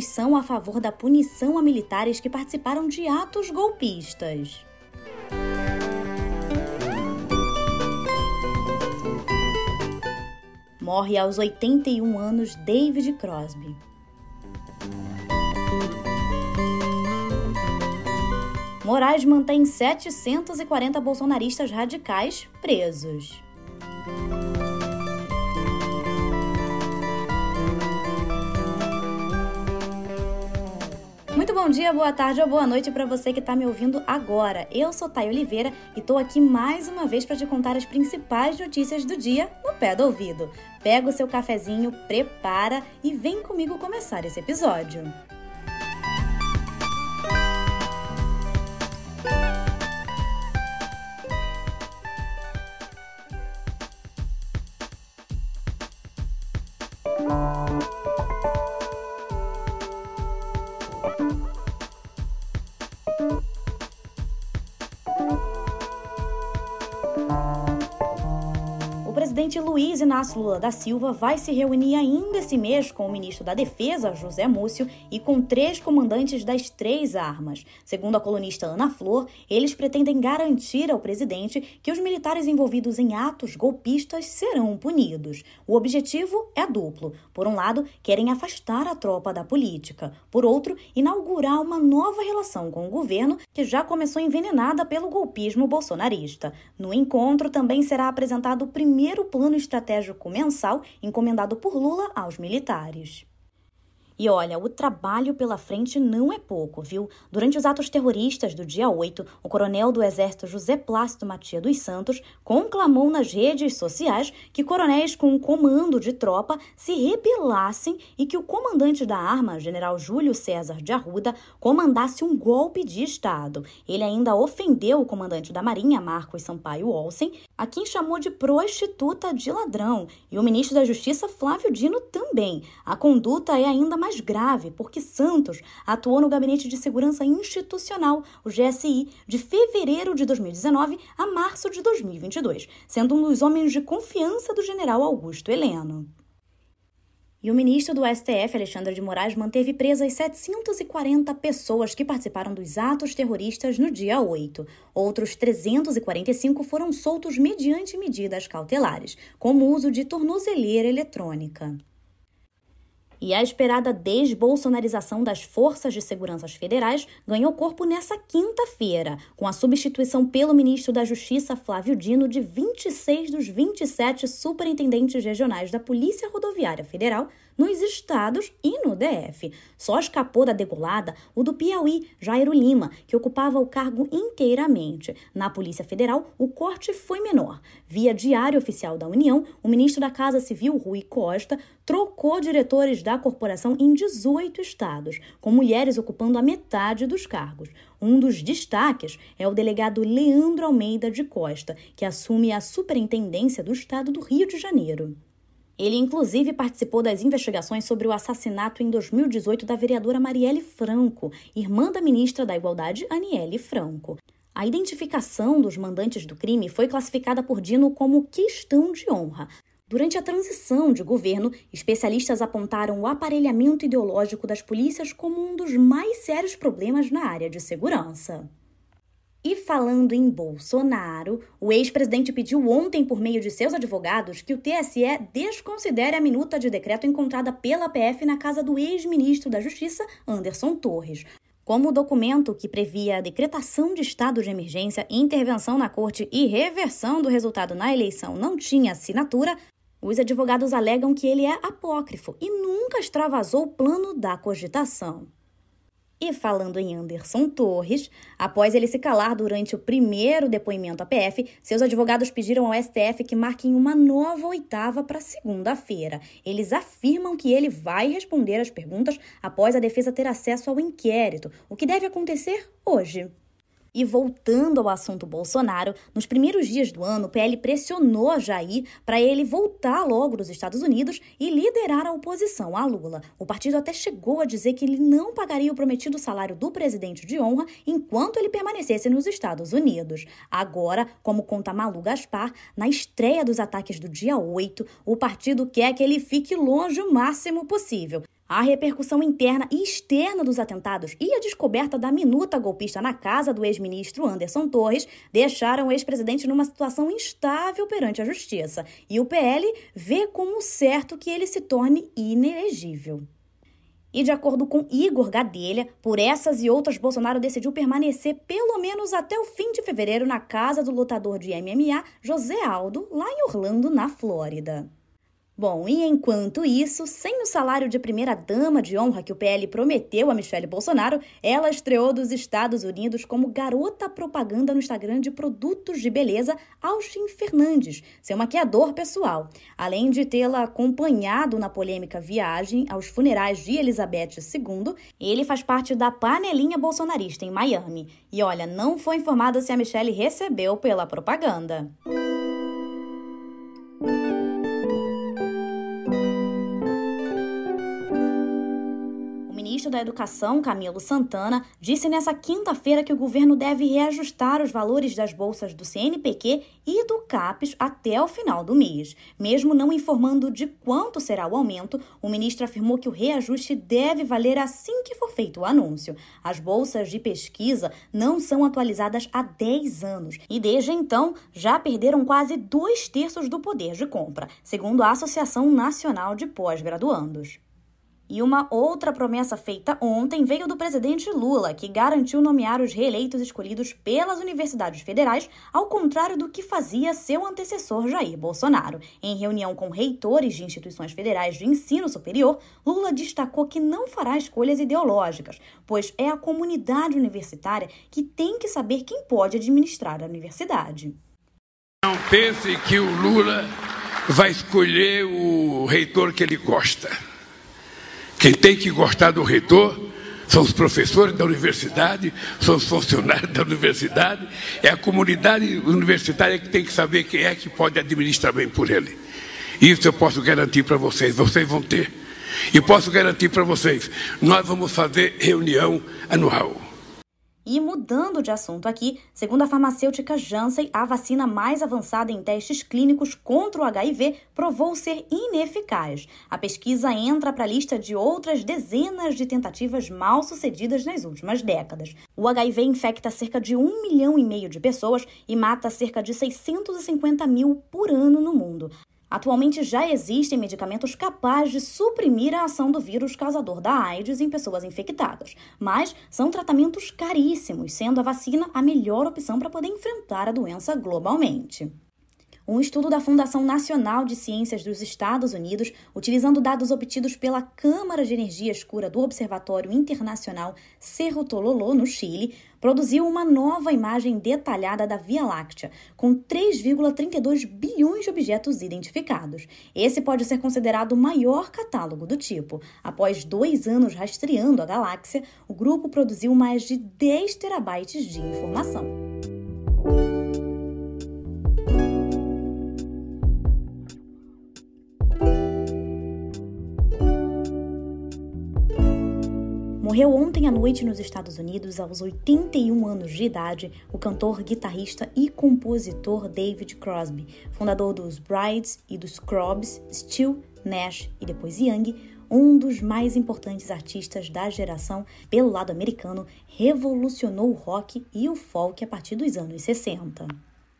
são a favor da punição a militares que participaram de atos golpistas. Morre aos 81 anos David Crosby. Moraes mantém 740 bolsonaristas radicais presos. Muito bom dia, boa tarde ou boa noite para você que está me ouvindo agora. Eu sou Thay Oliveira e estou aqui mais uma vez para te contar as principais notícias do dia no pé do ouvido. Pega o seu cafezinho, prepara e vem comigo começar esse episódio. Luiz Inácio Lula da Silva vai se reunir ainda esse mês com o ministro da Defesa, José Múcio, e com três comandantes das três armas. Segundo a colunista Ana Flor, eles pretendem garantir ao presidente que os militares envolvidos em atos golpistas serão punidos. O objetivo é duplo. Por um lado, querem afastar a tropa da política. Por outro, inaugurar uma nova relação com o governo, que já começou envenenada pelo golpismo bolsonarista. No encontro também será apresentado o primeiro plano estratégico mensal encomendado por Lula aos militares. E olha, o trabalho pela frente não é pouco, viu? Durante os atos terroristas do dia 8, o coronel do Exército José Plácido Matia dos Santos conclamou nas redes sociais que coronéis com comando de tropa se rebelassem e que o comandante da arma, general Júlio César de Arruda, comandasse um golpe de Estado. Ele ainda ofendeu o comandante da Marinha, Marcos Sampaio Olsen, a quem chamou de prostituta de ladrão, e o ministro da Justiça, Flávio Dino, também. A conduta é ainda mais grave, porque Santos atuou no Gabinete de Segurança Institucional, o GSI, de fevereiro de 2019 a março de 2022, sendo um dos homens de confiança do general Augusto Heleno. E o ministro do STF, Alexandre de Moraes, manteve presas 740 pessoas que participaram dos atos terroristas no dia 8. Outros 345 foram soltos mediante medidas cautelares, como o uso de tornozeleira eletrônica. E a esperada desbolsonarização das forças de segurança federais ganhou corpo nessa quinta-feira, com a substituição pelo ministro da Justiça, Flávio Dino, de 26 dos 27 superintendentes regionais da Polícia Rodoviária Federal nos estados e no DF. Só escapou da degolada o do Piauí, Jairo Lima, que ocupava o cargo inteiramente. Na Polícia Federal, o corte foi menor. Via Diário Oficial da União, o ministro da Casa Civil, Rui Costa, trocou diretores da corporação em 18 estados, com mulheres ocupando a metade dos cargos. Um dos destaques é o delegado Leandro Almeida de Costa, que assume a superintendência do estado do Rio de Janeiro. Ele, inclusive, participou das investigações sobre o assassinato em 2018 da vereadora Marielle Franco, irmã da ministra da Igualdade, Aniele Franco. A identificação dos mandantes do crime foi classificada por Dino como questão de honra. Durante a transição de governo, especialistas apontaram o aparelhamento ideológico das polícias como um dos mais sérios problemas na área de segurança. E falando em Bolsonaro, o ex-presidente pediu ontem, por meio de seus advogados, que o TSE desconsidere a minuta de decreto encontrada pela PF na casa do ex-ministro da Justiça, Anderson Torres. Como o documento que previa a decretação de estado de emergência, intervenção na corte e reversão do resultado na eleição não tinha assinatura, os advogados alegam que ele é apócrifo e nunca extravasou o plano da cogitação. E falando em Anderson Torres, após ele se calar durante o primeiro depoimento à PF, seus advogados pediram ao STF que marquem uma nova oitava para segunda-feira. Eles afirmam que ele vai responder às perguntas após a defesa ter acesso ao inquérito, o que deve acontecer hoje. E voltando ao assunto Bolsonaro, nos primeiros dias do ano, o PL pressionou Jair para ele voltar logo dos Estados Unidos e liderar a oposição a Lula. O partido até chegou a dizer que ele não pagaria o prometido salário do presidente de honra enquanto ele permanecesse nos Estados Unidos. Agora, como conta Malu Gaspar, na estreia dos ataques do dia 8, o partido quer que ele fique longe o máximo possível. A repercussão interna e externa dos atentados e a descoberta da minuta golpista na casa do ex-ministro Anderson Torres deixaram o ex-presidente numa situação instável perante a justiça. E o PL vê como certo que ele se torne inelegível. E de acordo com Igor Gadelha, por essas e outras, Bolsonaro decidiu permanecer pelo menos até o fim de fevereiro na casa do lutador de MMA, José Aldo, lá em Orlando, na Flórida. Bom, e enquanto isso, sem o salário de primeira-dama de honra que o PL prometeu a Michelle Bolsonaro, ela estreou dos Estados Unidos como garota propaganda no Instagram de produtos de beleza Austin Fernandes, seu maquiador pessoal. Além de tê-la acompanhado na polêmica viagem aos funerais de Elizabeth II, ele faz parte da panelinha bolsonarista em Miami. E olha, não foi informado se a Michelle recebeu pela propaganda. Ministro da Educação, Camilo Santana, disse nessa quinta-feira que o governo deve reajustar os valores das bolsas do CNPq e do CAPES até o final do mês. Mesmo não informando de quanto será o aumento, o ministro afirmou que o reajuste deve valer assim que for feito o anúncio. As bolsas de pesquisa não são atualizadas há 10 anos e, desde então, já perderam quase dois terços do poder de compra, segundo a Associação Nacional de Pós-Graduandos. E uma outra promessa feita ontem veio do presidente Lula, que garantiu nomear os reeleitos escolhidos pelas universidades federais, ao contrário do que fazia seu antecessor Jair Bolsonaro. Em reunião com reitores de instituições federais de ensino superior, Lula destacou que não fará escolhas ideológicas, pois é a comunidade universitária que tem que saber quem pode administrar a universidade. Não pense que o Lula vai escolher o reitor que ele gosta. Quem tem que gostar do reitor são os professores da universidade, são os funcionários da universidade, é a comunidade universitária que tem que saber quem é que pode administrar bem por ele. Isso eu posso garantir para vocês, vocês vão ter. E posso garantir para vocês, nós vamos fazer reunião anual. E mudando de assunto aqui, segundo a farmacêutica Janssen, a vacina mais avançada em testes clínicos contra o HIV provou ser ineficaz. A pesquisa entra para a lista de outras dezenas de tentativas mal sucedidas nas últimas décadas. O HIV infecta cerca de um milhão e meio de pessoas e mata cerca de 650 mil por ano no mundo. Atualmente já existem medicamentos capazes de suprimir a ação do vírus causador da AIDS em pessoas infectadas, mas são tratamentos caríssimos, sendo a vacina a melhor opção para poder enfrentar a doença globalmente. Um estudo da Fundação Nacional de Ciências dos Estados Unidos, utilizando dados obtidos pela Câmara de Energia Escura do Observatório Internacional Cerro Tololo, no Chile, produziu uma nova imagem detalhada da Via Láctea, com 3,32 bilhões de objetos identificados. Esse pode ser considerado o maior catálogo do tipo. Após dois anos rastreando a galáxia, o grupo produziu mais de 10 terabytes de informação. Morreu ontem à noite nos Estados Unidos, aos 81 anos de idade, o cantor, guitarrista e compositor David Crosby, fundador dos Brides e dos Crobs, Steel, Nash e depois Young, um dos mais importantes artistas da geração pelo lado americano, revolucionou o rock e o folk a partir dos anos 60.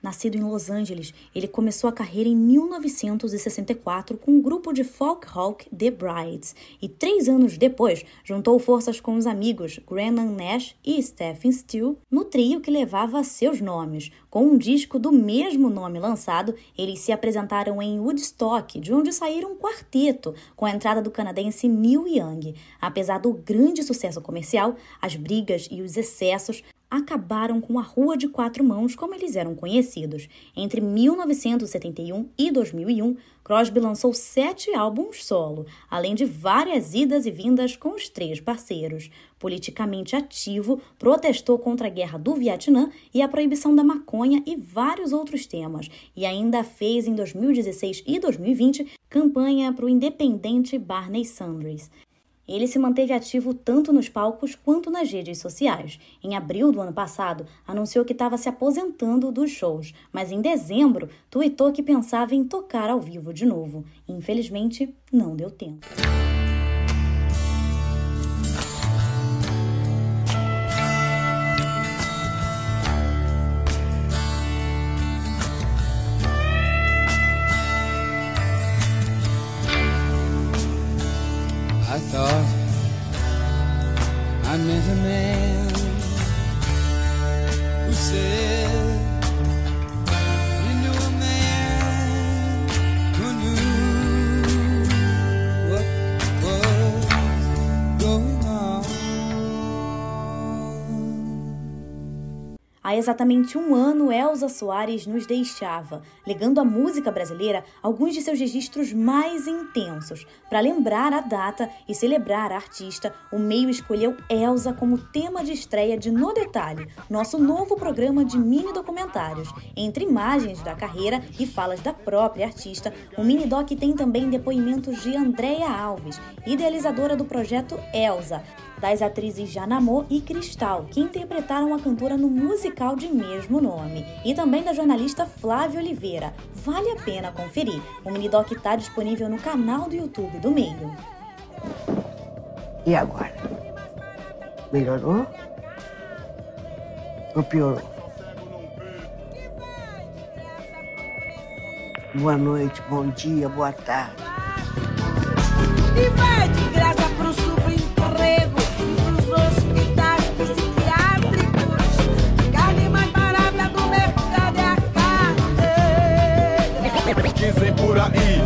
Nascido em Los Angeles, ele começou a carreira em 1964 com o grupo de folk rock The Brides e três anos depois juntou forças com os amigos Grannon Nash e Stephen Steele no trio que levava seus nomes. Com um disco do mesmo nome lançado, eles se apresentaram em Woodstock, de onde saíram um quarteto com a entrada do canadense Neil Young. Apesar do grande sucesso comercial, as brigas e os excessos acabaram com a Rua de Quatro Mãos como eles eram conhecidos. Entre 1971 e 2001, Crosby lançou sete álbuns solo, além de várias idas e vindas com os três parceiros. Politicamente ativo, protestou contra a guerra do Vietnã e a proibição da maconha e vários outros temas, e ainda fez em 2016 e 2020 campanha para o independente Barney Sanders. Ele se manteve ativo tanto nos palcos quanto nas redes sociais. Em abril do ano passado, anunciou que estava se aposentando dos shows, mas em dezembro, tweetou que pensava em tocar ao vivo de novo. Infelizmente, não deu tempo. Há exatamente um ano, Elza Soares nos deixava, legando à música brasileira alguns de seus registros mais intensos. Para lembrar a data e celebrar a artista, o meio escolheu Elza como tema de estreia de No Detalhe, nosso novo programa de mini documentários. Entre imagens da carreira e falas da própria artista, o mini doc tem também depoimentos de Andréia Alves, idealizadora do projeto Elza, das atrizes Janamô e Cristal, que interpretaram a cantora no musical de mesmo nome, e também da jornalista Flávia Oliveira. Vale a pena conferir. O minidoc está disponível no canal do YouTube do Meio. E agora? Melhorou? Ou piorou? Boa noite, bom dia, boa tarde. E vai de graça Dizem por aí,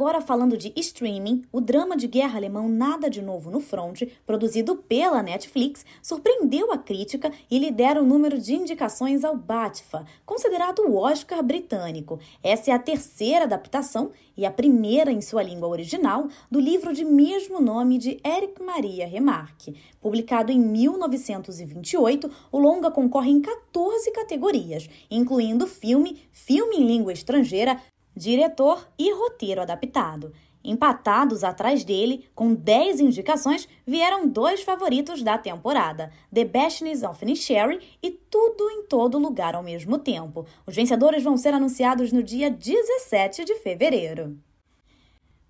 agora falando de streaming, o drama de guerra alemão Nada de Novo no Front, produzido pela Netflix, surpreendeu a crítica e lidera o número de indicações ao BATFA, considerado o Oscar britânico. Essa é a terceira adaptação e a primeira em sua língua original do livro de mesmo nome de Eric Maria Remarque. Publicado em 1928, o longa concorre em 14 categorias, incluindo filme, filme em língua estrangeira, diretor e roteiro adaptado. Empatados atrás dele, com 10 indicações, vieram dois favoritos da temporada: The Banshees of Inisherin e Tudo em Todo Lugar ao mesmo tempo. Os vencedores vão ser anunciados no dia 17 de fevereiro.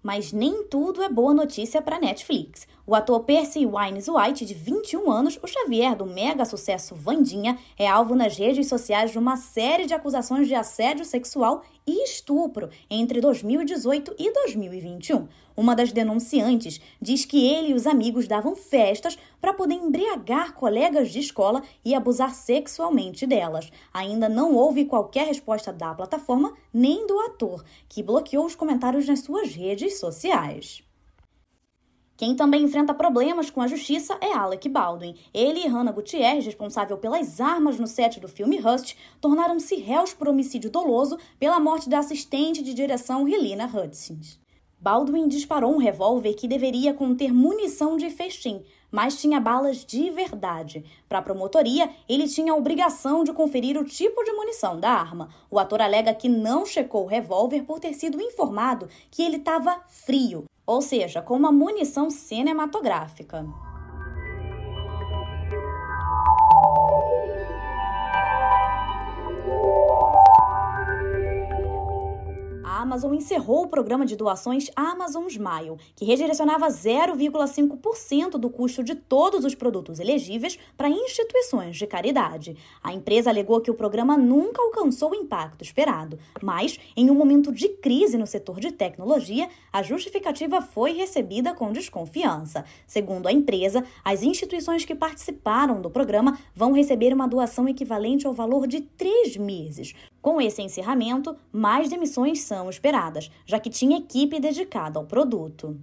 Mas nem tudo é boa notícia para Netflix. O ator Percy Wines White, de 21 anos, o Xavier do mega sucesso Vandinha, é alvo nas redes sociais de uma série de acusações de assédio sexual e estupro entre 2018 e 2021. Uma das denunciantes diz que ele e os amigos davam festas para poder embriagar colegas de escola e abusar sexualmente delas. Ainda não houve qualquer resposta da plataforma nem do ator, que bloqueou os comentários nas suas redes sociais. Quem também enfrenta problemas com a justiça é Alec Baldwin. Ele e Hannah Gutierrez, responsável pelas armas no set do filme Rust, tornaram-se réus por homicídio doloso pela morte da assistente de direção Helena Hutchins. Baldwin disparou um revólver que deveria conter munição de festim, mas tinha balas de verdade. Para a promotoria, ele tinha a obrigação de conferir o tipo de munição da arma. O ator alega que não checou o revólver por ter sido informado que ele estava frio, ou seja, com uma munição cinematográfica. A Amazon encerrou o programa de doações Amazon Smile, que redirecionava 0,5% do custo de todos os produtos elegíveis para instituições de caridade. A empresa alegou que o programa nunca alcançou o impacto esperado, mas, em um momento de crise no setor de tecnologia, a justificativa foi recebida com desconfiança. Segundo a empresa, as instituições que participaram do programa vão receber uma doação equivalente ao valor de três meses. Com esse encerramento, mais demissões são esperadas, já que tinha equipe dedicada ao produto.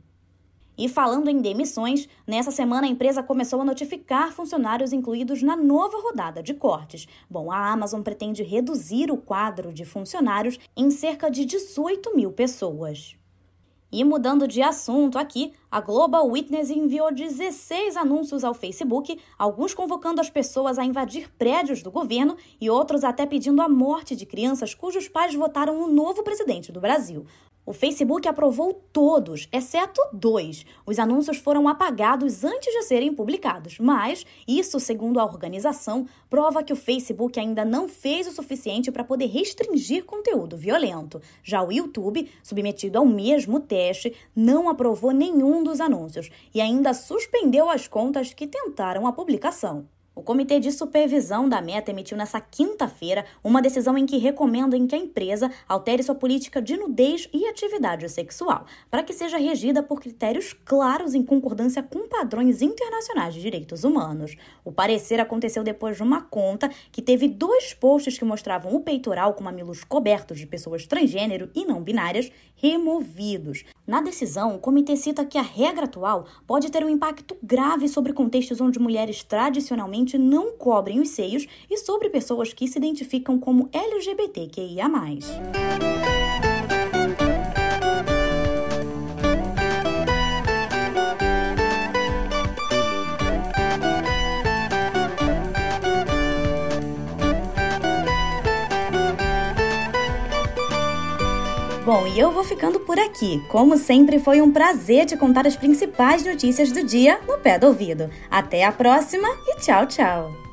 E falando em demissões, nessa semana a empresa começou a notificar funcionários incluídos na nova rodada de cortes. Bom, a Amazon pretende reduzir o quadro de funcionários em cerca de 18 mil pessoas. E mudando de assunto aqui, a Global Witness enviou 16 anúncios ao Facebook, alguns convocando as pessoas a invadir prédios do governo e outros até pedindo a morte de crianças cujos pais votaram no novo presidente do Brasil. O Facebook aprovou todos, exceto dois. Os anúncios foram apagados antes de serem publicados, mas isso, segundo a organização, prova que o Facebook ainda não fez o suficiente para poder restringir conteúdo violento. Já o YouTube, submetido ao mesmo teste, não aprovou nenhum dos anúncios e ainda suspendeu as contas que tentaram a publicação. O Comitê de Supervisão da Meta emitiu nesta quinta-feira uma decisão em que recomenda em que a empresa altere sua política de nudez e atividade sexual, para que seja regida por critérios claros em concordância com padrões internacionais de direitos humanos. O parecer aconteceu depois de uma conta que teve dois posts que mostravam o peitoral com mamilos cobertos de pessoas transgênero e não binárias removidos. Na decisão, o comitê cita que a regra atual pode ter um impacto grave sobre contextos onde mulheres tradicionalmente não cobrem os seios e sobre pessoas que se identificam como LGBTQIA. Bom, e eu vou ficando por aqui. Como sempre, foi um prazer te contar as principais notícias do dia no pé do ouvido. Até a próxima e tchau, tchau!